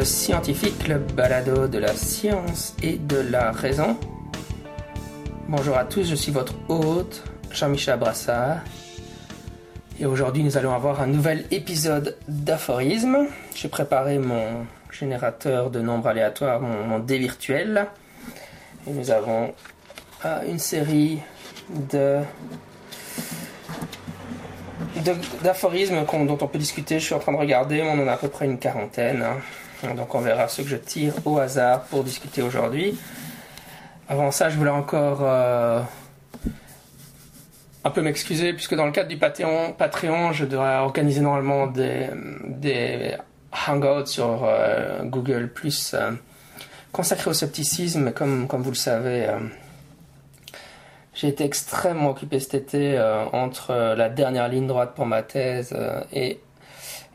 Scepticisme scientifique, le balado de la science et de la raison. Bonjour à tous, je suis votre hôte, Jean-Michel Brassard. Et aujourd'hui, nous allons avoir un nouvel épisode d'aphorisme. J'ai préparé mon générateur de nombres aléatoires, mon, dé virtuel. Et nous avons euh, une série d'aphorismes dont on peut discuter. Je suis en train de regarder, on en a à peu près une quarantaine. Hein. Donc on verra ceux que je tire au hasard pour discuter aujourd'hui. Avant ça, je voulais encore euh, un peu m'excuser, puisque dans le cadre du Patreon, je devrais organiser normalement des, hangouts sur euh, Google, plus euh, consacrés au scepticisme, comme, comme vous le savez. J'ai été extrêmement occupé cet été entre la dernière ligne droite pour ma thèse et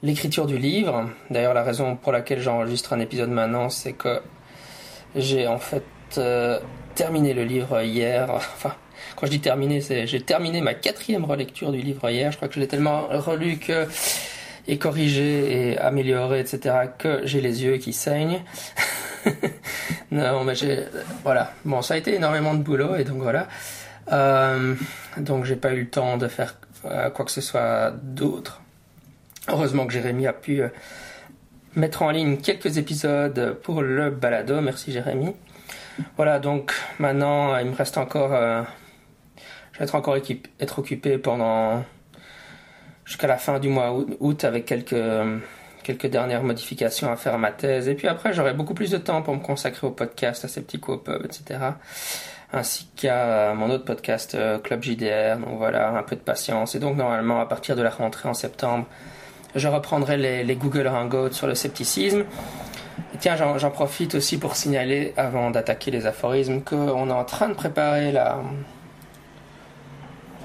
l'écriture du livre. D'ailleurs, la raison pour laquelle j'enregistre un épisode maintenant, c'est que j'ai en fait terminé le livre hier. Enfin, quand je dis terminé, c'est j'ai terminé ma quatrième relecture du livre hier. Je crois que je l'ai tellement relu que et corrigé et amélioré, etc., que j'ai les yeux qui saignent. non, mais j'ai voilà. Bon, ça a été énormément de boulot et donc voilà. Euh, donc j'ai pas eu le temps de faire euh, quoi que ce soit d'autre. Heureusement que Jérémy a pu euh, mettre en ligne quelques épisodes pour le balado. Merci Jérémy. Voilà, donc maintenant il me reste encore. je vais être encore occupé pendant jusqu'à la fin du mois août avec quelques quelques dernières modifications à faire à ma thèse. Et puis après, j'aurai beaucoup plus de temps pour me consacrer au podcast, à ces petits Pub, etc ainsi qu'à mon autre podcast euh, Club JDR. Donc voilà, un peu de patience. Et donc normalement, à partir de la rentrée en septembre, je reprendrai les, Google Hangouts sur le scepticisme. Tiens, j'en profite aussi pour signaler, avant d'attaquer les aphorismes, qu'on est en train de préparer la...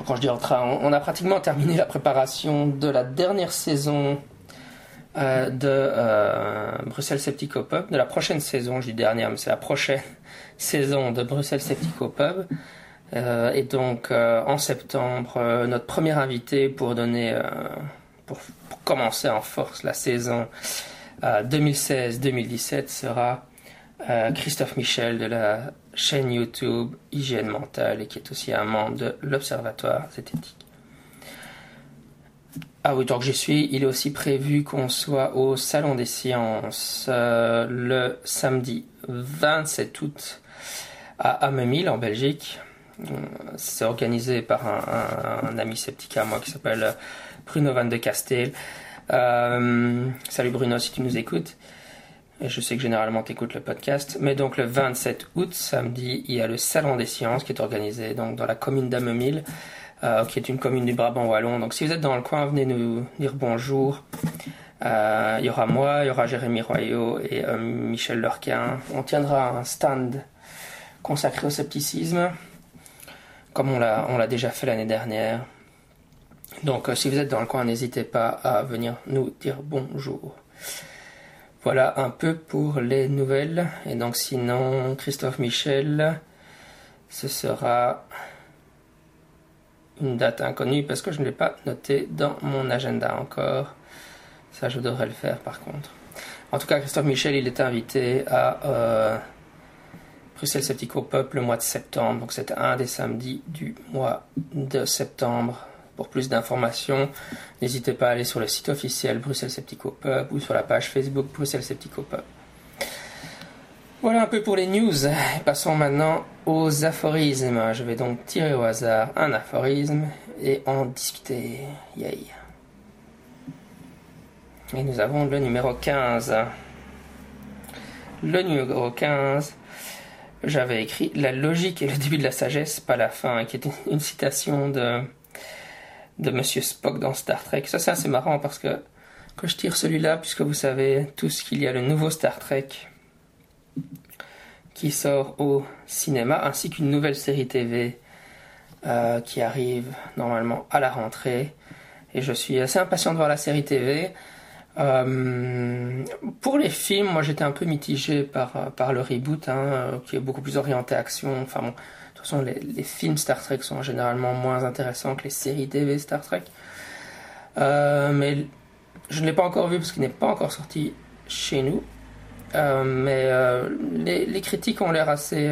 Quand je dis en train, on a pratiquement terminé la préparation de la dernière saison euh, de euh, Bruxelles Sceptico Pub, de la prochaine saison, je dis dernière, mais c'est la prochaine saison de Bruxelles Sceptico Pub. Euh, et donc en septembre, notre premier invité pour donner, pour, commencer en force la saison 2016-2017 sera Christophe Michel de la chaîne YouTube Hygiène Mentale et qui est aussi un membre de l'Observatoire Zététique. Ah oui, que j'y suis, il est aussi prévu qu'on soit au Salon des Sciences euh, le samedi 27 août à Amemil en Belgique. Euh, c'est organisé par un, ami sceptique à moi qui s'appelle Bruno Van de Castel. Euh, salut Bruno si tu nous écoutes. Je sais que généralement tu écoutes le podcast. Mais donc le 27 août, samedi, il y a le Salon des Sciences qui est organisé donc dans la commune d'Amemil. Euh, qui est une commune du Brabant wallon. Donc si vous êtes dans le coin, venez nous dire bonjour. Euh, il y aura moi, il y aura Jérémy Royaux et Michel Lurquin. On tiendra un stand consacré au scepticisme, comme on l'a déjà fait l'année dernière. Donc si vous êtes dans le coin, n'hésitez pas à venir nous dire bonjour. Voilà un peu pour les nouvelles. Et donc sinon, Christophe Michel, ce sera une date inconnue parce que je ne l'ai pas noté dans mon agenda encore. Ça, je devrais le faire par contre. En tout cas, Christophe Michel, il est invité à euh, Bruxelles Sceptico Peuple le mois de septembre. Donc, c'est un des samedis du mois de septembre. Pour plus d'informations, n'hésitez pas à aller sur le site officiel Bruxelles Sceptico Peuple ou sur la page Facebook Bruxelles Sceptico Peuple. Voilà un peu pour les news. Passons maintenant aux aphorismes. Je vais donc tirer au hasard un aphorisme et en discuter. Yay. Et nous avons le numéro 15. Le numéro 15, j'avais écrit La logique est le début de la sagesse, pas la fin, qui est une, citation de, de Monsieur Spock dans Star Trek. Ça, c'est assez marrant parce que quand je tire celui-là, puisque vous savez tous qu'il y a le nouveau Star Trek qui sort au cinéma, ainsi qu'une nouvelle série TV euh, qui arrive normalement à la rentrée. Et je suis assez impatient de voir la série TV. Euh, pour les films, moi j'étais un peu mitigé par, le reboot, hein, qui est beaucoup plus orienté action. Enfin bon, toute façon, les, films Star Trek sont généralement moins intéressants que les séries TV Star Trek. Euh, mais je ne l'ai pas encore vu parce qu'il n'est pas encore sorti chez nous. mais les, les, critiques ont l'air assez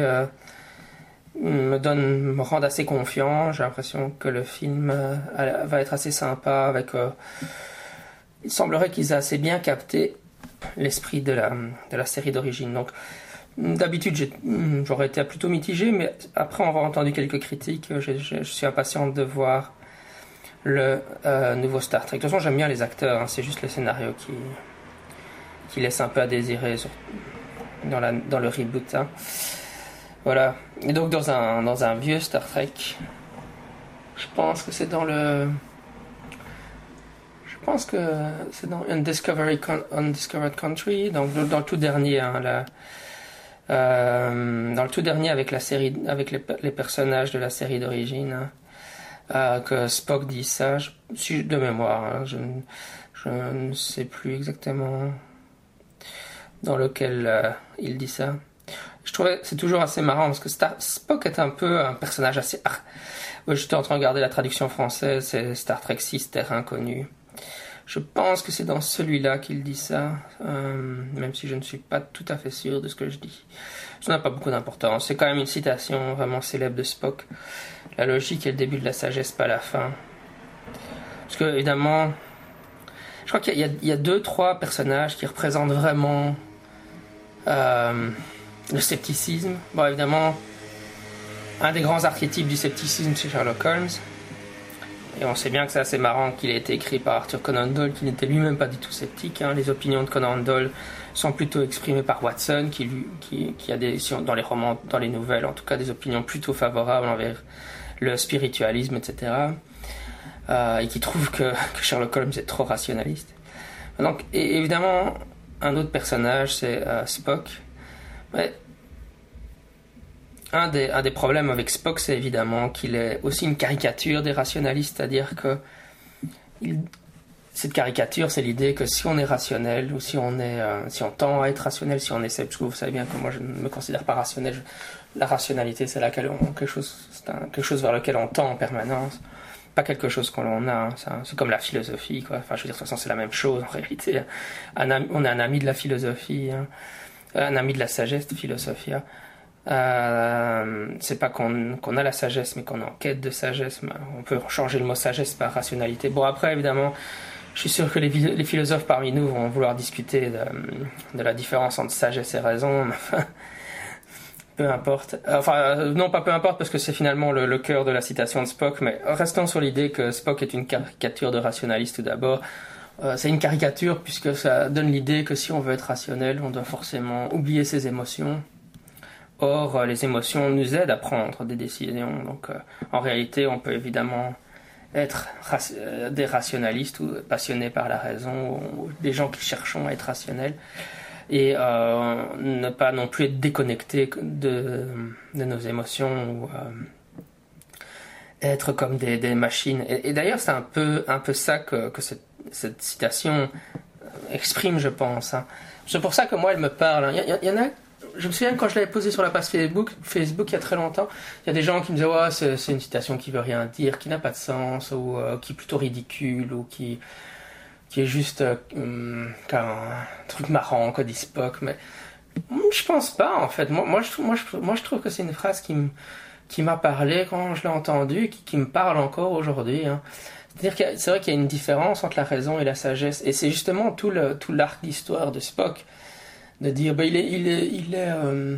me donne me rendent assez confiant. J'ai l'impression que le film va être assez sympa avec il semblerait qu'ils aient assez bien capté l'esprit de la, de la série d'origine. Donc, d'habitude, j'aurais été plutôt mitigé, mais après avoir entendu quelques critiques, je, suis impatient de voir le euh, nouveau Star Trek. De toute façon, j'aime bien les acteurs, hein, c'est juste le scénario qui, laisse un peu à désirer dans, le reboot. Hein. Voilà. Et donc, dans un, vieux Star Trek, je pense que c'est dans le je pense que c'est dans Undiscovered Country, donc dans, le tout dernier, hein, euh, dans le tout dernier avec la série, avec les, personnages de la série d'origine, hein, euh, que Spock dit ça, de mémoire, hein, je, ne sais plus exactement dans lequel euh, il dit ça. Je trouvais c'est toujours assez marrant parce que Spock est un peu un personnage assez. Je J'étais en train de regarder la traduction française, c'est Star Trek 6, Terre inconnue. Je pense que c'est dans celui-là qu'il dit ça, euh, même si je ne suis pas tout à fait sûr de ce que je dis. Ça n'a pas beaucoup d'importance. C'est quand même une citation vraiment célèbre de Spock. La logique est le début de la sagesse, pas la fin. Parce que, évidemment, je crois qu'il y, a deux, trois personnages qui représentent vraiment euh, le scepticisme. Bon, évidemment, un des grands archétypes du scepticisme, c'est Sherlock Holmes. Et on sait bien que c'est assez marrant qu'il ait été écrit par Arthur Conan Doyle, qui n'était lui-même pas du tout sceptique. Hein. Les opinions de Conan Doyle sont plutôt exprimées par Watson, qui, a des, dans les romans, dans les nouvelles, en tout cas des opinions plutôt favorables envers le spiritualisme, etc. Euh, et qui trouve que, Sherlock Holmes est trop rationaliste. Donc, évidemment, un autre personnage, c'est euh, Spock. Un des, problèmes avec Spock, c'est évidemment qu'il est aussi une caricature des rationalistes, c'est-à-dire que cette caricature, c'est l'idée que si on est rationnel ou si on euh, tend à être rationnel, si on essaie, parce que vous savez bien que moi je ne me considère pas rationnel, la rationalité c'est laquelle on, quelque chose, c'est quelque chose vers lequel on tend en permanence, pas quelque chose qu'on a. Hein, c'est comme la philosophie, quoi. Enfin, je veux dire, de toute façon, c'est la même chose en réalité. on est un ami de la philosophie, hein. un ami de la sagesse, de philosophie. Hein. Euh, c'est pas qu'on a la sagesse, mais qu'on est en quête de sagesse. On peut changer le mot sagesse par rationalité. Bon, après, évidemment, je suis sûr que les, philosophes parmi nous vont vouloir discuter de, la différence entre sagesse et raison. peu importe. Enfin, euh, non, pas peu importe, parce que c'est finalement le, le, cœur de la citation de Spock, mais restons sur l'idée que Spock est une caricature de rationaliste tout d'abord. Euh, c'est une caricature puisque ça donne l'idée que si on veut être rationnel, on doit forcément oublier ses émotions Or, euh, les émotions nous aident à prendre des décisions. Donc, euh, en réalité, on peut évidemment être euh, des rationalistes ou passionnés par la raison, ou des gens qui cherchent à être rationnels, et ne pas non plus être déconnectés de, nos émotions ou être comme des, machines. Et, d'ailleurs, c'est un peu, un peu ça que, cette, citation exprime, je pense. Hein. C'est pour ça que moi, elle me parle. Il y, y en a je me souviens quand je l'avais posé sur la page Facebook, Facebook il y a très longtemps, il y a des gens qui me disaient ouais c'est une citation qui veut rien dire, qui n'a pas de sens ou euh, qui est plutôt ridicule ou qui est juste euh, hum, un truc marrant quoi dit Spock, mais hum, je pense pas en fait. Moi je trouve que c'est une phrase qui qui m'a parlé quand je l'ai entendue, qui, qui me parle encore aujourd'hui. Hein. C'est-à-dire que c'est vrai qu'il y a une différence entre la raison et la sagesse, et c'est justement tout le tout l'arc d'histoire de Spock de dire bah, il est, il est, il est, euh,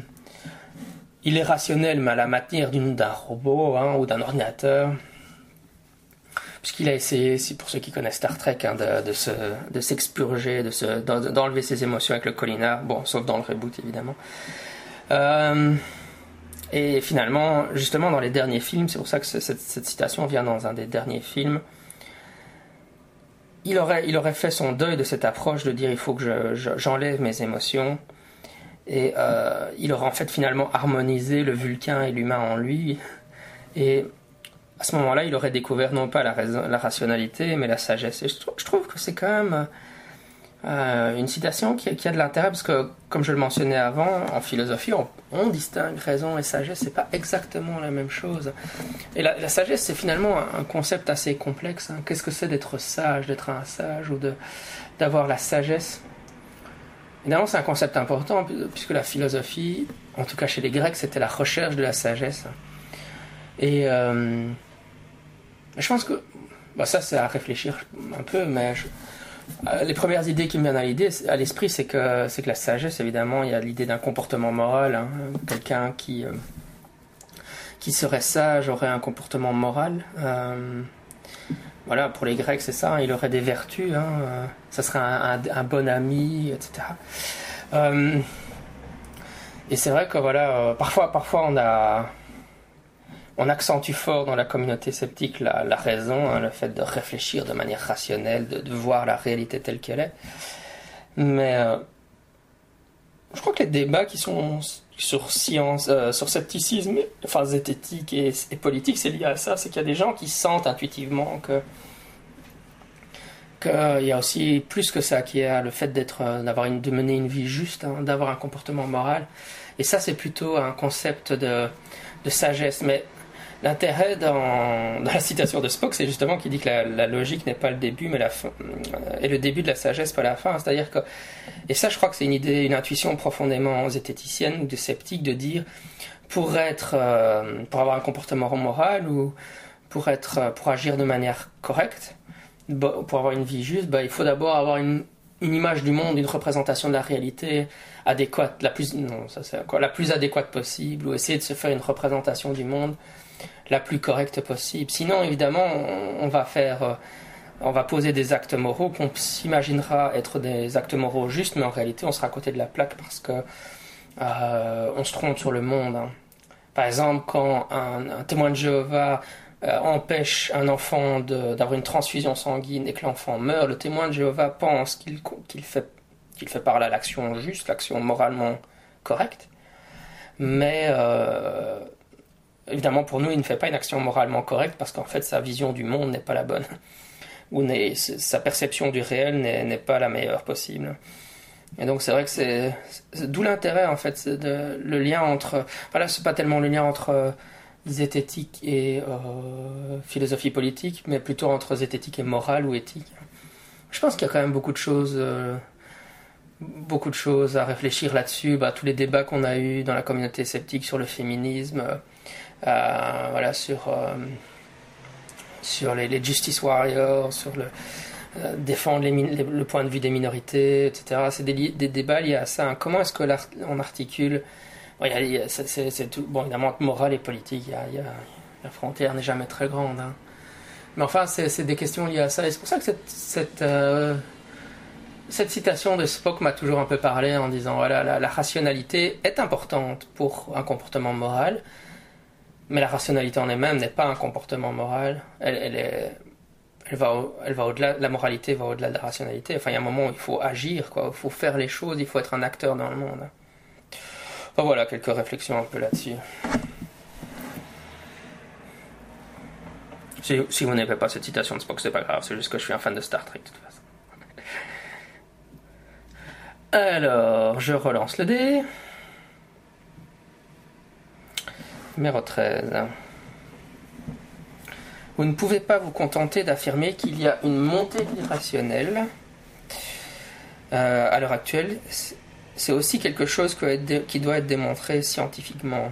il est rationnel, mais à la matière d'un robot hein, ou d'un ordinateur. Puisqu'il a essayé, pour ceux qui connaissent Star Trek, hein, de, de, se, de s'expurger, de se, d'enlever ses émotions avec le collinar, bon, sauf dans le reboot évidemment. Euh, et finalement, justement, dans les derniers films, c'est pour ça que cette citation vient dans un des derniers films, il aurait, il aurait fait son deuil de cette approche de dire il faut que j'enlève mes émotions. Et euh, il aurait en fait finalement harmonisé le vulcain et l'humain en lui. Et à ce moment-là, il aurait découvert non pas la, la rationalité, mais la sagesse. Et je trouve que c'est quand même euh, une citation qui, a de l'intérêt parce que, comme je le mentionnais avant, en philosophie, on, distingue raison et sagesse, c'est pas exactement la même chose. Et la, sagesse, c'est finalement un, concept assez complexe. Hein. Qu'est-ce que c'est d'être sage, d'être un sage ou d'avoir la sagesse? Évidemment, c'est un concept important, puisque la philosophie, en tout cas chez les Grecs, c'était la recherche de la sagesse. Et euh, je pense que bah, ça, c'est à réfléchir un peu, mais euh, les premières idées qui me viennent à l'idée, à l'esprit, c'est que c'est que la sagesse, évidemment, il y a l'idée d'un comportement moral. Hein. Quelqu'un qui euh, qui serait sage aurait un comportement moral. voilà, pour les Grecs, c'est ça. Hein. il aurait des vertus. Hein, ça serait un, bon ami, etc. et c'est vrai que voilà, parfois, parfois on a on accentue fort dans la communauté sceptique la, raison, hein, le fait de réfléchir de manière rationnelle, de, voir la réalité telle qu'elle est. Mais euh, je crois que les débats qui sont sur science, euh, sur scepticisme, enfin zététique et, politique, c'est lié à ça. C'est qu'il y a des gens qui sentent intuitivement que qu'il y a aussi plus que ça, qui est le fait d'être, euh, d'avoir une, de mener une vie juste, hein, d'avoir un comportement moral. Et ça, c'est plutôt un concept de, de sagesse. Mais L'intérêt dans, la citation de Spock, c'est justement qu'il dit que la, logique n'est pas le début, mais la fin, euh, et le début de la sagesse, pas la fin. C'est-à-dire que, et ça, je crois que c'est une idée, une intuition profondément zététicienne ou de sceptique de dire, pour être, euh, pour avoir un comportement moral ou pour être, euh, pour agir de manière correcte, pour avoir une vie juste, bah, il faut d'abord avoir une, une image du monde, une représentation de la réalité adéquate, la plus, non, ça c'est quoi, la plus adéquate possible, ou essayer de se faire une représentation du monde la plus correcte possible. Sinon, évidemment, on, va faire, euh, on va poser des actes moraux qu'on s'imaginera être des actes moraux justes, mais en réalité, on sera à côté de la plaque parce que euh, on se trompe sur le monde. Hein. Par exemple, quand un, témoin de Jéhovah euh, empêche un enfant d'avoir une transfusion sanguine et que l'enfant meurt, le témoin de Jéhovah pense qu'il fait, qu'il fait par là l'action juste, l'action moralement correcte. Mais évidemment, pour nous, il ne fait pas une action moralement correcte parce qu'en fait, sa vision du monde n'est pas la bonne. Ou sa perception du réel n'est pas la meilleure possible. Et donc, c'est vrai que c'est. D'où l'intérêt, en fait, de, le lien entre. Voilà, c'est pas tellement le lien entre euh, zététique et euh, philosophie politique, mais plutôt entre zététique et morale ou éthique. Je pense qu'il y a quand même beaucoup de choses. Euh, beaucoup de choses à réfléchir là-dessus. Bah, tous les débats qu'on a eus dans la communauté sceptique sur le féminisme, voilà, sur, euh, sur les, Justice Warriors, sur le, euh, défendre le point de vue des minorités, etc. C'est des, des, débats liés à ça. Comment est-ce qu'on articule? Bon, tout, bon, évidemment, morale et politique, y a, la frontière n'est jamais très grande. Hein. Mais enfin, c'est, des questions liées à ça. Et c'est pour ça que cette, cette, citation de Spock m'a toujours un peu parlé en disant voilà, la, rationalité est importante pour un comportement moral, mais la rationalité en elle-même n'est pas un comportement moral. Elle, elle, va, elle va au-delà. La moralité va au-delà de la rationalité. Enfin, il y a un moment où il faut agir, quoi. Il faut faire les choses. Il faut être un acteur dans le monde. Enfin, voilà quelques réflexions un peu là-dessus. Si, si vous n'aimez pas cette citation de Spock, c'est pas grave. C'est juste que je suis un fan de Star Trek, de toute façon. Alors, je relance le dé. Numéro 13. Vous ne pouvez pas vous contenter d'affirmer qu'il y a une montée de l'irrationnel. Euh, à l'heure actuelle, c'est aussi quelque chose qui doit être démontré scientifiquement.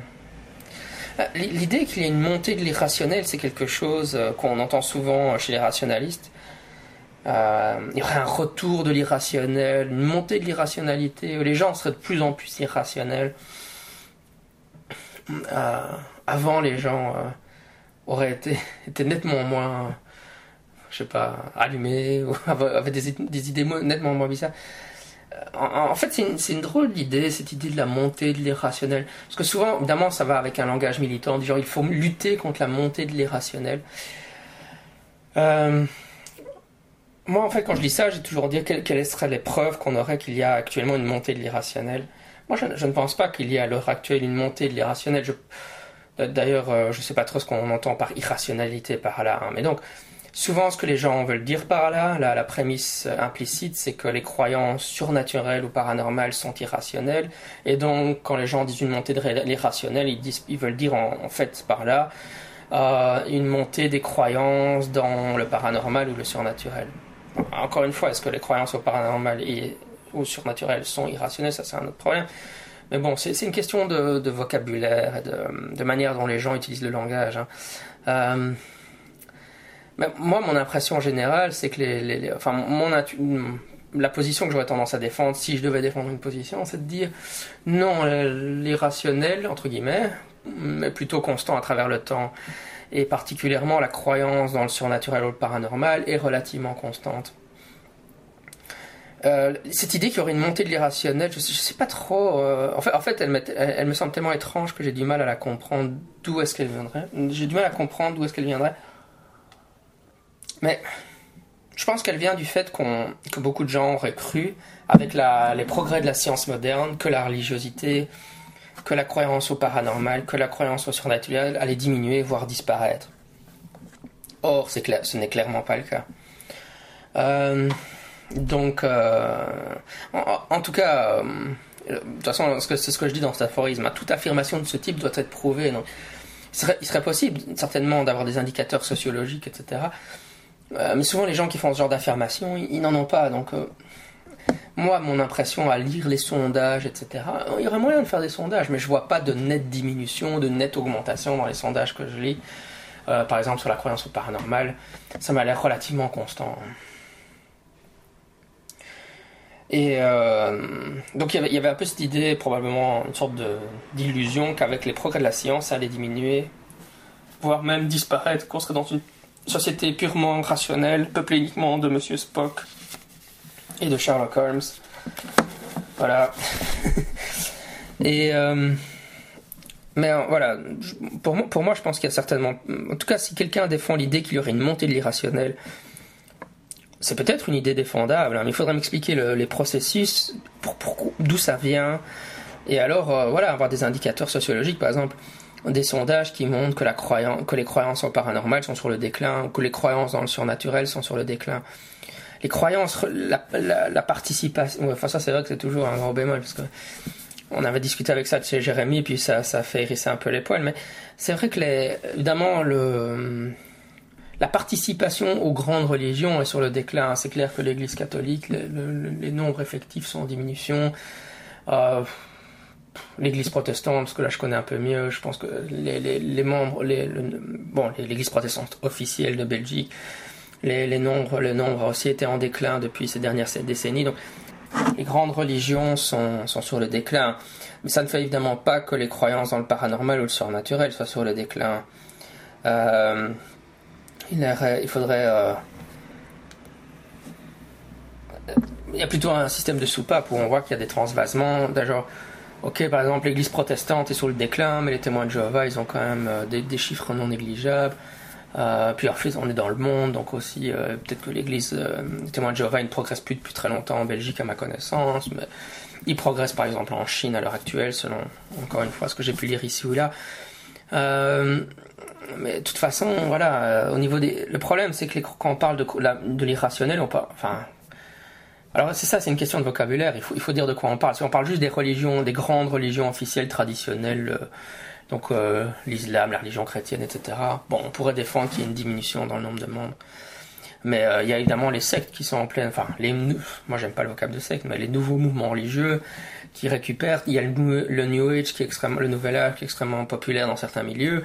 Euh, l'idée qu'il y ait une montée de l'irrationnel, c'est quelque chose euh, qu'on entend souvent chez les rationalistes. il y aurait un retour de l'irrationnel, une montée de l'irrationalité, les gens seraient de plus en plus irrationnels. Euh, avant, les gens euh, auraient été, nettement moins, je sais pas, allumés, ou avaient des, idées nettement moins bizarres. Euh, en, fait, c'est une, drôle d'idée, cette idée de la montée de l'irrationnel. Parce que souvent, évidemment, ça va avec un langage militant, genre il faut lutter contre la montée de l'irrationnel. moi, en fait, quand je dis ça, j'ai toujours dit quelles, quelles seraient les preuves qu'on aurait qu'il y a actuellement une montée de l'irrationnel. Moi, je, ne pense pas qu'il y ait à l'heure actuelle une montée de l'irrationnel. D'ailleurs, euh, je ne sais pas trop ce qu'on entend par irrationalité par là. Hein. Mais donc, souvent, ce que les gens veulent dire par là, la prémisse implicite, c'est que les croyances surnaturelles ou paranormales sont irrationnelles. Et donc, quand les gens disent une montée de l'irrationnel, ils, ils veulent dire en, fait par là euh, une montée des croyances dans le paranormal ou le surnaturel. Encore une fois, est-ce que les croyances au paranormal ou surnaturels sont irrationnels, ça c'est un autre problème. Mais bon, c'est une question de, vocabulaire et de, manière dont les gens utilisent le langage. Hein. Euh, moi, mon impression générale, c'est que la position que j'aurais tendance à défendre, si je devais défendre une position, c'est de dire non, l'irrationnel, entre guillemets, mais plutôt constant à travers le temps, et particulièrement la croyance dans le surnaturel ou le paranormal, est relativement constante. Euh, cette idée qu'il y aurait une montée de l'irrationnel, je, ne sais pas trop. Euh, en fait, elle, me, semble tellement étrange que j'ai du mal à la comprendre. D'où est-ce qu'elle viendrait J'ai du mal à comprendre d'où est-ce qu'elle viendrait. Mais je pense qu'elle vient du fait qu'on, que beaucoup de gens auraient cru, avec les progrès de la science moderne, que la religiosité, que la croyance au paranormal, que la croyance au surnaturel allait diminuer, voire disparaître. Or, ce n'est clairement pas le cas. Euh, donc, euh, en, tout cas, euh, de toute façon, c'est ce que je dis dans cet aphorisme. Hein, toute affirmation de ce type doit être prouvée. Donc, il serait, possible, certainement, d'avoir des indicateurs sociologiques, etc. Euh, mais souvent, les gens qui font ce genre d'affirmation, ils, n'en ont pas. Donc, moi, mon impression à lire les sondages, etc., il y aurait moyen de faire des sondages, mais je vois pas de nette diminution, de nette augmentation dans les sondages que je lis. par exemple, sur la croyance au paranormal, ça m'a l'air relativement constant. Et euh, donc il y, avait, un peu cette idée, probablement une sorte d'illusion qu'avec les progrès de la science, ça allait diminuer, voire même disparaître, qu'on serait dans une société purement rationnelle, peuplée uniquement de Monsieur Spock et de Sherlock Holmes. Voilà. et euh, mais euh, voilà, pour moi, pour moi, je pense qu'il y a certainement, en tout cas, si quelqu'un défend l'idée qu'il y aurait une montée de l'irrationnel c'est peut-être une idée défendable, hein, mais il faudrait m'expliquer les processus, pour, d'où ça vient, et alors euh, voilà, avoir des indicateurs sociologiques, par exemple des sondages qui montrent que, la croyance, que les croyances en paranormal sont sur le déclin, ou que les croyances dans le surnaturel sont sur le déclin. Les croyances, la, participation, enfin ça c'est vrai que c'est toujours un gros bémol, parce que on avait discuté avec ça de chez Jérémy, puis ça, ça fait hérisser un peu les poils, mais c'est vrai que les, évidemment le la participation aux grandes religions est sur le déclin. C'est clair que l'Église catholique, les nombres effectifs sont en diminution. Euh, L'Église protestante, parce que là je connais un peu mieux, je pense que les, membres, bon, l'Église protestante officielle de Belgique, les, nombres, le nombre a aussi été en déclin depuis ces dernières décennies. Donc les grandes religions sont, sont sur le déclin. Mais ça ne fait évidemment pas que les croyances dans le paranormal ou le surnaturel soient sur le déclin. Euh, il, faudrait. Euh, il y a plutôt un système de soupape où on voit qu'il y a des transvasements. Genre, ok, par exemple, l'église protestante est sur le déclin, mais les témoins de Jéhovah, ils ont quand même euh, des, chiffres non négligeables. Euh, puis ensuite, on est dans le monde, donc aussi, peut-être que l'église, les témoins de Jéhovah, ne progresse plus depuis très longtemps en Belgique, à ma connaissance, mais ils progressent par exemple en Chine à l'heure actuelle, selon, encore une fois, ce que j'ai pu lire ici ou là. Euh, mais de toute façon, voilà, euh, au niveau des. Le problème, c'est que quand on parle de, de l'irrationnel, on parle. Enfin. Alors, c'est ça, c'est une question de vocabulaire. Il faut, il faut dire de quoi on parle. Si on parle juste des religions, des grandes religions officielles traditionnelles, euh, donc euh, l'islam, la religion chrétienne, etc., bon, on pourrait défendre qu'il y ait une diminution dans le nombre de membres. Mais il y a évidemment les sectes qui sont en pleine. Enfin, les, moi, j'aime pas le vocable de secte, mais les nouveaux mouvements religieux qui récupèrent. Il y a le, le New Age qui est extrêmement. Le Nouvel Âge qui est extrêmement populaire dans certains milieux.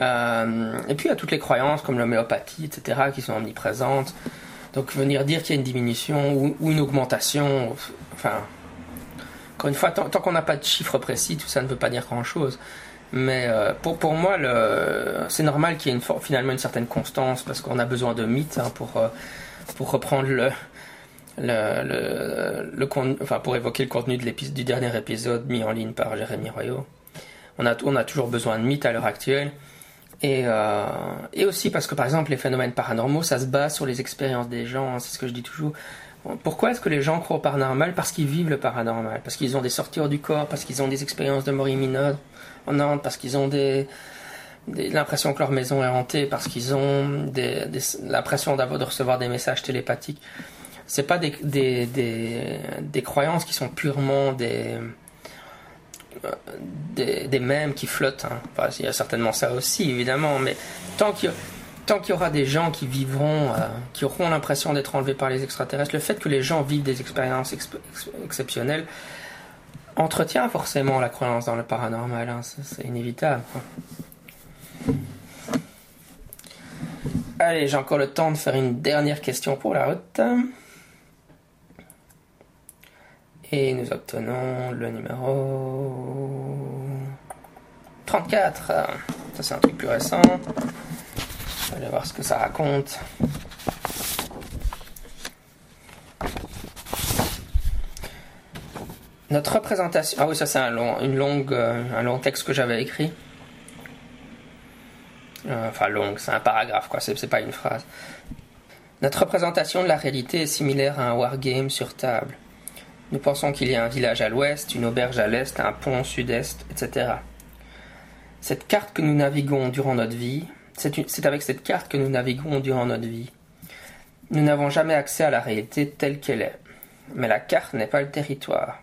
Euh, et puis il y a toutes les croyances comme l'homéopathie, etc., qui sont omniprésentes. Donc venir dire qu'il y a une diminution ou, une augmentation, enfin, encore une fois, tant, qu'on n'a pas de chiffres précis, tout ça ne veut pas dire grand-chose. Mais euh, pour, pour moi, c'est normal qu'il y ait finalement une certaine constance parce qu'on a besoin de mythes hein, pour, euh, pour reprendre le, enfin, pour évoquer le contenu de du dernier épisode mis en ligne par Jérémy Royaux. On a, on a toujours besoin de mythes à l'heure actuelle. Et, euh, et aussi parce que par exemple les phénomènes paranormaux, ça se base sur les expériences des gens, hein, c'est ce que je dis toujours. Pourquoi est-ce que les gens croient au paranormal? Parce qu'ils vivent le paranormal, parce qu'ils ont des sorties hors du corps, parce qu'ils ont des expériences de mort imminente en Nantes, parce qu'ils ont des, l'impression que leur maison est hantée, parce qu'ils ont des, l'impression d'avoir de recevoir des messages télépathiques. C'est pas des, des, des, croyances qui sont purement des des, des mèmes qui flottent. Hein. il y a certainement ça aussi, évidemment, mais tant qu'il y aura des gens qui vivront, euh, qui auront l'impression d'être enlevés par les extraterrestres, le fait que les gens vivent des expériences exceptionnelles entretient forcément la croyance dans le paranormal. Hein, c'est inévitable. Allez, j'ai encore le temps de faire une dernière question pour la route. Et nous obtenons le numéro 34. Ça, c'est un truc plus récent. Allez voir ce que ça raconte. Notre représentation. Ah oui, ça c'est un long, une longue, euh, un long texte que j'avais écrit. Euh, enfin, long, c'est un paragraphe, quoi, c'est pas une phrase. Notre représentation de la réalité est similaire à un wargame sur table. Nous pensons qu'il y a un village à l'ouest, une auberge à l'est, un pont au sud-est, etc. Cette carte que nous naviguons durant notre vie, c'est avec cette carte que nous naviguons durant notre vie. Nous n'avons jamais accès à la réalité telle qu'elle est. Mais la carte n'est pas le territoire.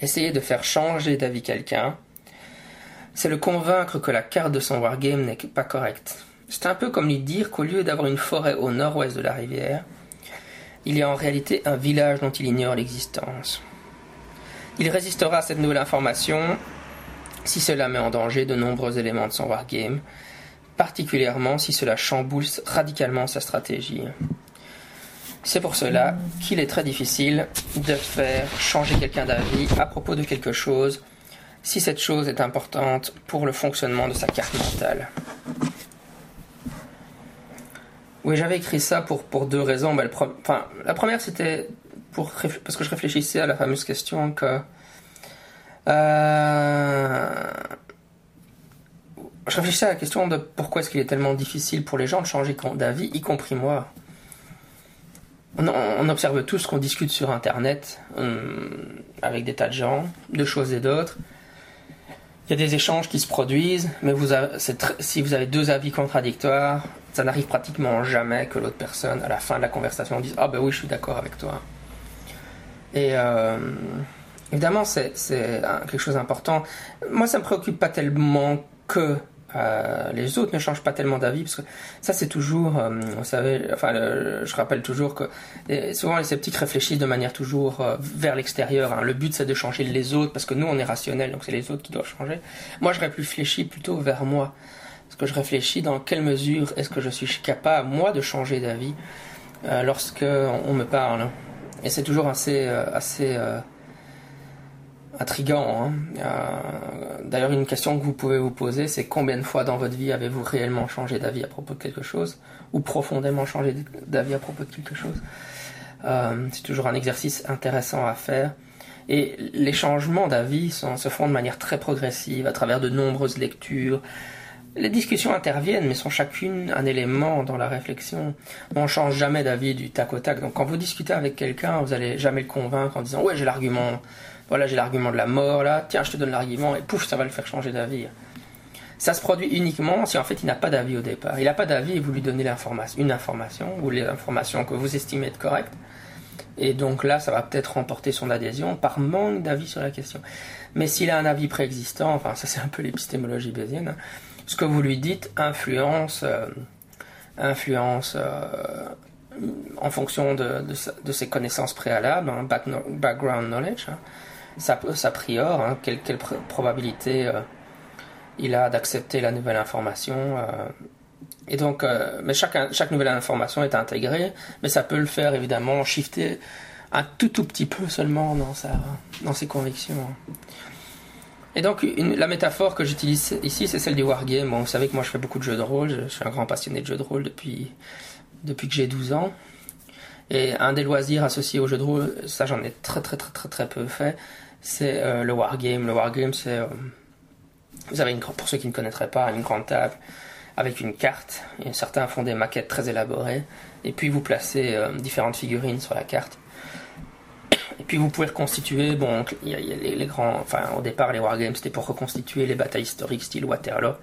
Essayer de faire changer d'avis quelqu'un, c'est le convaincre que la carte de son wargame n'est pas correcte. C'est un peu comme lui dire qu'au lieu d'avoir une forêt au nord-ouest de la rivière, il y a en réalité un village dont il ignore l'existence. Il résistera à cette nouvelle information si cela met en danger de nombreux éléments de son wargame, particulièrement si cela chamboule radicalement sa stratégie. C'est pour cela qu'il est très difficile de faire changer quelqu'un d'avis à propos de quelque chose si cette chose est importante pour le fonctionnement de sa carte mentale. Oui, j'avais écrit ça pour, pour deux raisons. enfin, la première, c'était pour parce que je réfléchissais à la fameuse question que euh, je réfléchissais à la question de pourquoi est-ce qu'il est tellement difficile pour les gens de changer d'avis, y compris moi on, observe tout ce qu'on discute sur Internet avec des tas de gens, de choses et d'autres. Il y a des échanges qui se produisent, mais si vous avez deux avis contradictoires, ça n'arrive pratiquement jamais que l'autre personne, à la fin de la conversation, dise Ah ben oui, je suis d'accord avec toi. Et euh, évidemment, c'est quelque chose d'important. Moi, ça ne me préoccupe pas tellement que euh, les autres ne changent pas tellement d'avis parce que ça c'est toujours, euh, vous savez, enfin je rappelle toujours que souvent les sceptiques réfléchissent de manière toujours euh, vers l'extérieur. Hein. Le but c'est de changer les autres parce que nous on est rationnel donc c'est les autres qui doivent changer. Moi je réfléchis plutôt vers moi parce que je réfléchis dans quelle mesure est-ce que je suis capable moi de changer d'avis lorsque on, me parle. Et c'est toujours assez assez intrigant. Hein. Euh, d'ailleurs, une question que vous pouvez vous poser, c'est combien de fois dans votre vie avez-vous réellement changé d'avis à propos de quelque chose ou profondément changé d'avis à propos de quelque chose? Euh, C'est toujours un exercice intéressant à faire. Et les changements d'avis se font de manière très progressive à travers de nombreuses lectures. Les discussions interviennent, mais sont chacune un élément dans la réflexion. On change jamais d'avis du tac au tac. Donc quand vous discutez avec quelqu'un, vous n'allez jamais le convaincre en disant ouais j'ai l'argument voilà, j'ai l'argument de la mort là, tiens, je te donne l'argument, et pouf, ça va le faire changer d'avis. Ça se produit uniquement si en fait il n'a pas d'avis au départ. Il n'a pas d'avis et vous lui donnez l'information, une information ou les informations que vous estimez être correctes. Et donc là, ça va peut-être remporter son adhésion par manque d'avis sur la question. Mais s'il a un avis préexistant, enfin ça c'est un peu l'épistémologie bayésienne, ce que vous lui dites influence, euh, influence euh, en fonction de, de, ses connaissances préalables, hein, background knowledge. Hein sa, prior, hein, quelle, probabilité euh, il a d'accepter la nouvelle information. Euh. et donc, euh, mais chaque, chaque nouvelle information est intégrée, mais ça peut le faire évidemment shifter un tout tout petit peu seulement dans, sa, dans ses convictions. Et donc, la métaphore que j'utilise ici, c'est celle du wargame. Vous savez que moi, je fais beaucoup de jeux de rôle. Je, suis un grand passionné de jeux de rôle depuis, depuis que j'ai 12 ans. Et un des loisirs associés aux jeux de rôle, ça, j'en ai très, très, très, très, très peu fait c'est euh, le wargame. Le wargame, c'est. Euh, vous avez, une, pour ceux qui ne connaîtraient pas, une grande table avec une carte. Et certains font des maquettes très élaborées. Et puis vous placez euh, différentes figurines sur la carte. Et puis vous pouvez reconstituer, bon, il y a, les, grands, enfin au départ les wargames c'était pour reconstituer les batailles historiques style Waterloo.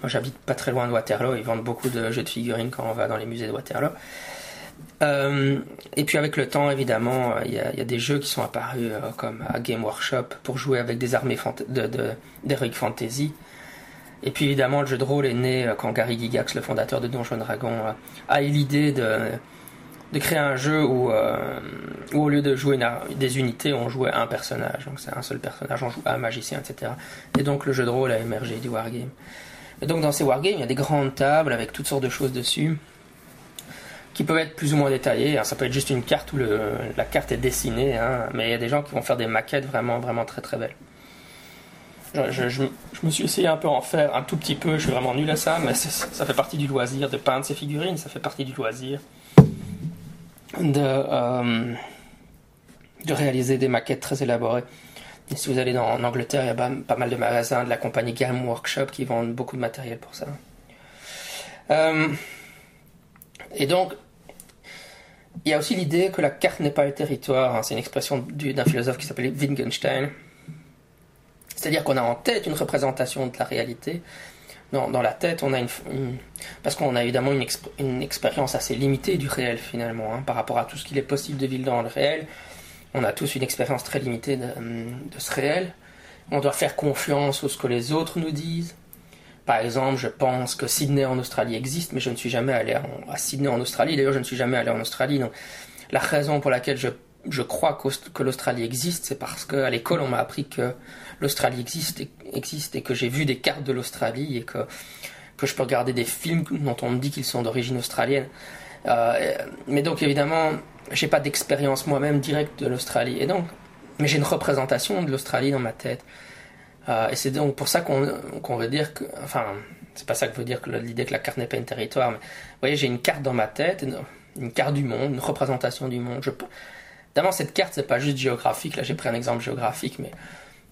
Moi j'habite pas très loin de Waterloo, ils vendent beaucoup de jeux de figurines quand on va dans les musées de Waterloo. Euh, et puis avec le temps, évidemment, il y, a des jeux qui sont apparus euh, comme à Game Workshop pour jouer avec des armées de, de, d'Heroic Fantasy. Et puis évidemment, le jeu de rôle est né euh, quand Gary Gygax, le fondateur de Donjons Dragon, a eu l'idée de, de créer un jeu où, où au lieu de jouer des unités, on jouait un personnage. Donc c'est un seul personnage, on joue un magicien, etc. Et donc le jeu de rôle a émergé du wargame. Et donc dans ces wargames, il y a des grandes tables avec toutes sortes de choses dessus qui peuvent être plus ou moins détaillées. Ça peut être juste une carte où le, la carte est dessinée, hein, mais il y a des gens qui vont faire des maquettes vraiment, vraiment très très belles. Je, me suis essayé un peu en faire un tout petit peu, je suis vraiment nul à ça, mais ça fait partie du loisir de peindre ces figurines, ça fait partie du loisir de, euh, de réaliser des maquettes très élaborées. Si vous allez dans, en Angleterre, il y a pas, mal de magasins de la compagnie Game Workshop qui vendent beaucoup de matériel pour ça. Euh, et donc, il y a aussi l'idée que la carte n'est pas le territoire. Hein. C'est une expression d'un philosophe qui s'appelait Wittgenstein. C'est-à-dire qu'on a en tête une représentation de la réalité. Dans, la tête, on a une, parce qu'on a évidemment une, une, expérience assez limitée du réel finalement, hein, par rapport à tout ce qu'il est possible de vivre dans le réel. On a tous une expérience très limitée de, de ce réel. On doit faire confiance à ce que les autres nous disent. Par exemple, je pense que Sydney en Australie existe, mais je ne suis jamais allé à Sydney en Australie. D'ailleurs, je ne suis jamais allé en Australie. Donc, la raison pour laquelle je, crois que l'Australie existe, c'est parce qu'à l'école, on m'a appris que l'Australie existe et, que j'ai vu des cartes de l'Australie et que, que je peux regarder des films dont on me dit qu'ils sont d'origine australienne. Euh, mais donc, évidemment, j'ai pas d'expérience moi-même directe de l'Australie. Et donc, mais j'ai une représentation de l'Australie dans ma tête. Euh, et c'est donc pour ça qu'on veut dire que, enfin, c'est pas ça que veut dire que l'idée que la carte n'est pas un territoire, mais vous voyez, j'ai une carte dans ma tête, une, carte du monde, une représentation du monde. Je cette carte, c'est pas juste géographique, là j'ai pris un exemple géographique, mais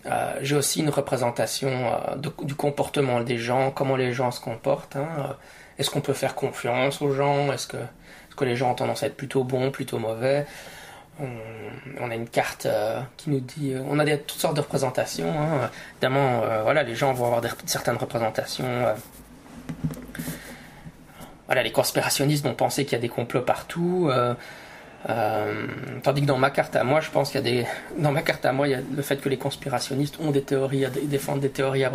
euh, j'ai aussi une représentation euh, du comportement des gens, comment les gens se comportent. Hein, Est-ce qu'on peut faire confiance aux gens? Est-ce que, est -ce que les gens ont tendance à être plutôt bons, plutôt mauvais? On, a une carte euh, qui nous dit. Euh, on a toutes sortes de représentations. Hein. Évidemment, euh, voilà, les gens vont avoir certaines représentations. les conspirationnistes vont penser qu'il y a des complots partout. tandis que dans ma carte à moi, je pense qu'il y a des. Dans ma carte à moi, il y a le fait que les conspirationnistes ont des théories, défendent des théories à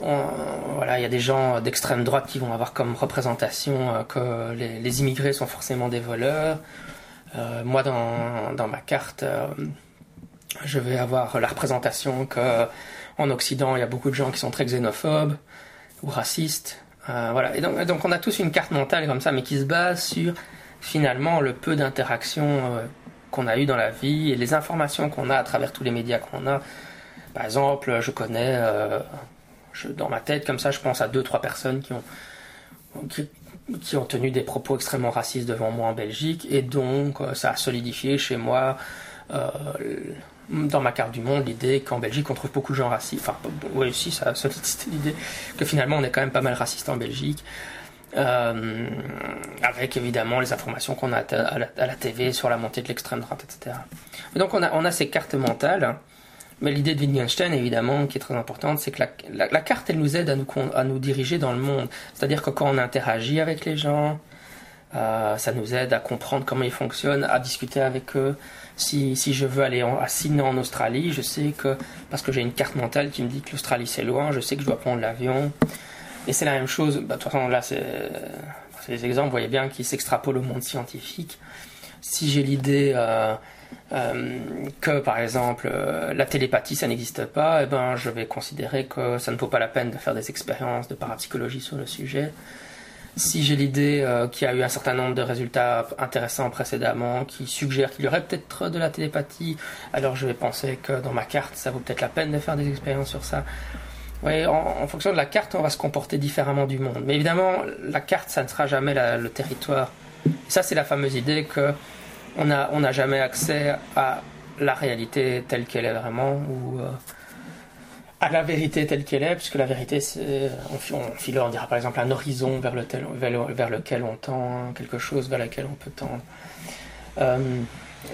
voilà, il y a des gens d'extrême droite qui vont avoir comme représentation euh, que les, immigrés sont forcément des voleurs. Euh, moi, dans, dans, ma carte, euh, je vais avoir la représentation que en Occident, il y a beaucoup de gens qui sont très xénophobes ou racistes. voilà. Et donc, donc, on a tous une carte mentale comme ça, mais qui se base sur finalement le peu d'interactions qu'on a eu dans la vie et les informations qu'on a à travers tous les médias qu'on a. Par exemple, je connais dans ma tête, comme ça, je pense à deux, trois personnes qui ont, qui, ont tenu des propos extrêmement racistes devant moi en Belgique, et donc euh, ça a solidifié chez moi, euh, dans ma carte du monde, l'idée qu'en Belgique on trouve beaucoup de gens racistes. Enfin, oui, aussi, ça a solidifié l'idée que finalement on est quand même pas mal raciste en Belgique. Euh, avec évidemment les informations qu'on a à la, TV sur la montée de l'extrême droite, etc. donc on a, on a ces cartes mentales mais l'idée de Wittgenstein, évidemment, qui est très importante, c'est que la, carte, elle nous aide à nous, à nous diriger dans le monde. C'est-à-dire que quand on interagit avec les gens, euh, ça nous aide à comprendre comment ils fonctionnent, à discuter avec eux. Si, si je veux aller à Sydney en Australie, je sais que, parce que j'ai une carte mentale qui me dit que l'Australie c'est loin, je sais que je dois prendre l'avion. Et c'est la même chose, bah, de toute façon là c'est des exemples, vous voyez bien, qui s'extrapolent au monde scientifique. Si j'ai l'idée... Euh, euh, que par exemple euh, la télépathie ça n'existe pas, eh ben je vais considérer que ça ne vaut pas la peine de faire des expériences de parapsychologie sur le sujet. Si j'ai l'idée euh, qu'il y a eu un certain nombre de résultats intéressants précédemment qui suggèrent qu'il y aurait peut-être de la télépathie, alors je vais penser que dans ma carte ça vaut peut-être la peine de faire des expériences sur ça. Oui, en, fonction de la carte, on va se comporter différemment du monde. Mais évidemment, la carte, ça ne sera jamais le territoire. ça, c'est la fameuse idée que on n'a on jamais accès à la réalité telle qu'elle est vraiment ou euh, à la vérité telle qu'elle est, puisque la vérité, c'est, on, on, on dira par exemple un horizon vers, lequel on tend, quelque chose vers lequel on peut tendre. Euh,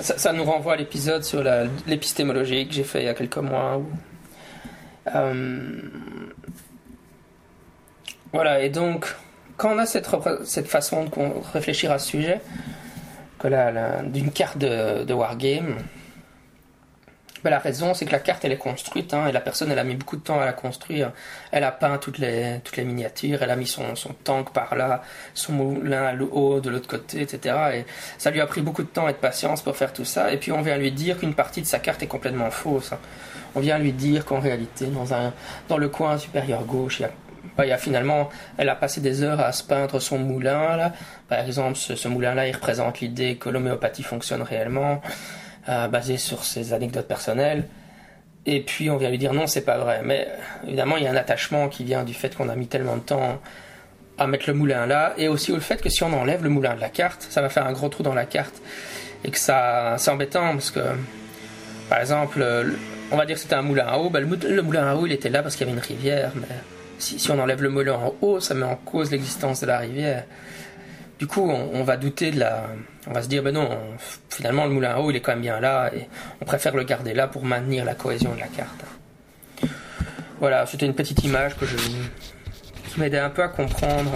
ça, nous renvoie à l'épisode sur l'épistémologie que j'ai fait il y a quelques mois. Euh, voilà, et donc, quand on a cette, cette façon de réfléchir à ce sujet, d'une carte de, wargame, ben, la raison, c'est que la carte, elle est construite, hein, et la personne, elle a mis beaucoup de temps à la construire. Elle a peint toutes les, toutes les miniatures, elle a mis son, son tank par là, son moulin à haut de l'autre côté, etc. Et ça lui a pris beaucoup de temps et de patience pour faire tout ça. Et puis on vient lui dire qu'une partie de sa carte est complètement fausse. On vient lui dire qu'en réalité, dans, un, dans le coin supérieur gauche, il y a il y a finalement, elle a passé des heures à se peindre son moulin. Là. Par exemple, ce, moulin-là, il représente l'idée que l'homéopathie fonctionne réellement. Euh, basé sur ses anecdotes personnelles. Et puis on vient lui dire non, c'est pas vrai. Mais évidemment, il y a un attachement qui vient du fait qu'on a mis tellement de temps à mettre le moulin là, et aussi au fait que si on enlève le moulin de la carte, ça va faire un gros trou dans la carte. Et que ça, c'est embêtant parce que, par exemple, on va dire que c'était un moulin à eau, ben, le, moulin à eau il était là parce qu'il y avait une rivière, si, on enlève le moulin en haut, ça met en cause l'existence de la rivière. Du coup, on, va douter de la. On va se dire, ben non, finalement, le moulin à eau, il est quand même bien là, et on préfère le garder là pour maintenir la cohésion de la carte. Voilà, c'était une petite image que je, qui m'aidait un peu à comprendre,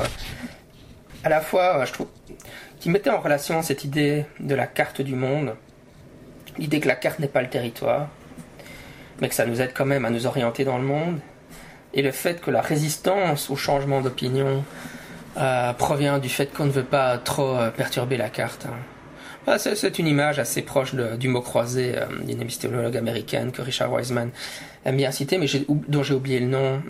à la fois, je trouve, qui mettait en relation cette idée de la carte du monde, l'idée que la carte n'est pas le territoire, mais que ça nous aide quand même à nous orienter dans le monde, et le fait que la résistance au changement d'opinion, euh, provient du fait qu'on ne veut pas trop euh, perturber la carte. Hein. c'est une image assez proche du mot croisé euh, d'une épistémologue américaine que Richard Wiseman aime bien citer, mais dont j'ai oublié le nom.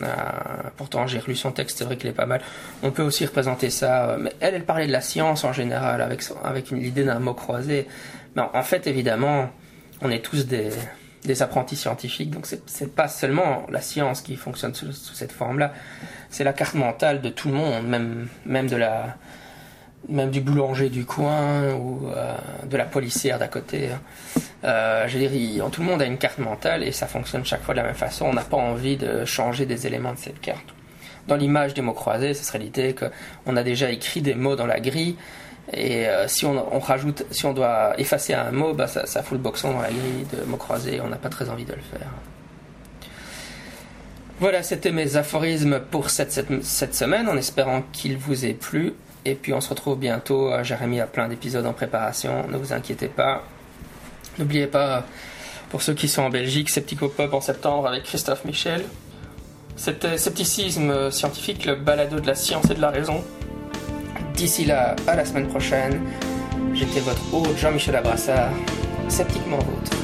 pourtant, j'ai relu son texte, c'est vrai qu'il est pas mal. On peut aussi représenter ça. mais elle, elle parlait de la science en général, avec, avec l'idée d'un mot croisé. Mais en, fait, évidemment, on est tous des, des apprentis scientifiques, donc c'est pas seulement la science qui fonctionne sous cette forme-là c'est la carte mentale de tout le monde, même, même de la, même du boulanger du coin ou euh, de la policière d'à côté. Hein. Euh, je veux dire, tout le monde a une carte mentale et ça fonctionne chaque fois de la même façon. On n'a pas envie de changer des éléments de cette carte. Dans l'image des mots croisés, ce serait l'idée qu'on a déjà écrit des mots dans la grille et euh, si on, rajoute, si on doit effacer un mot, bah, ça, fout le boxon dans la grille de mots croisés. On n'a pas très envie de le faire. Voilà, c'était mes aphorismes pour cette, cette, semaine, en espérant qu'ils vous aient plu. Et puis on se retrouve bientôt. Jérémy a plein d'épisodes en préparation, ne vous inquiétez pas. N'oubliez pas, pour ceux qui sont en Belgique, Pop en septembre avec Christophe Michel. C'était Scepticisme scientifique, le balado de la science et de la raison. D'ici là, à la semaine prochaine. J'étais votre hôte Jean-Michel Abrassard, sceptiquement vôtre.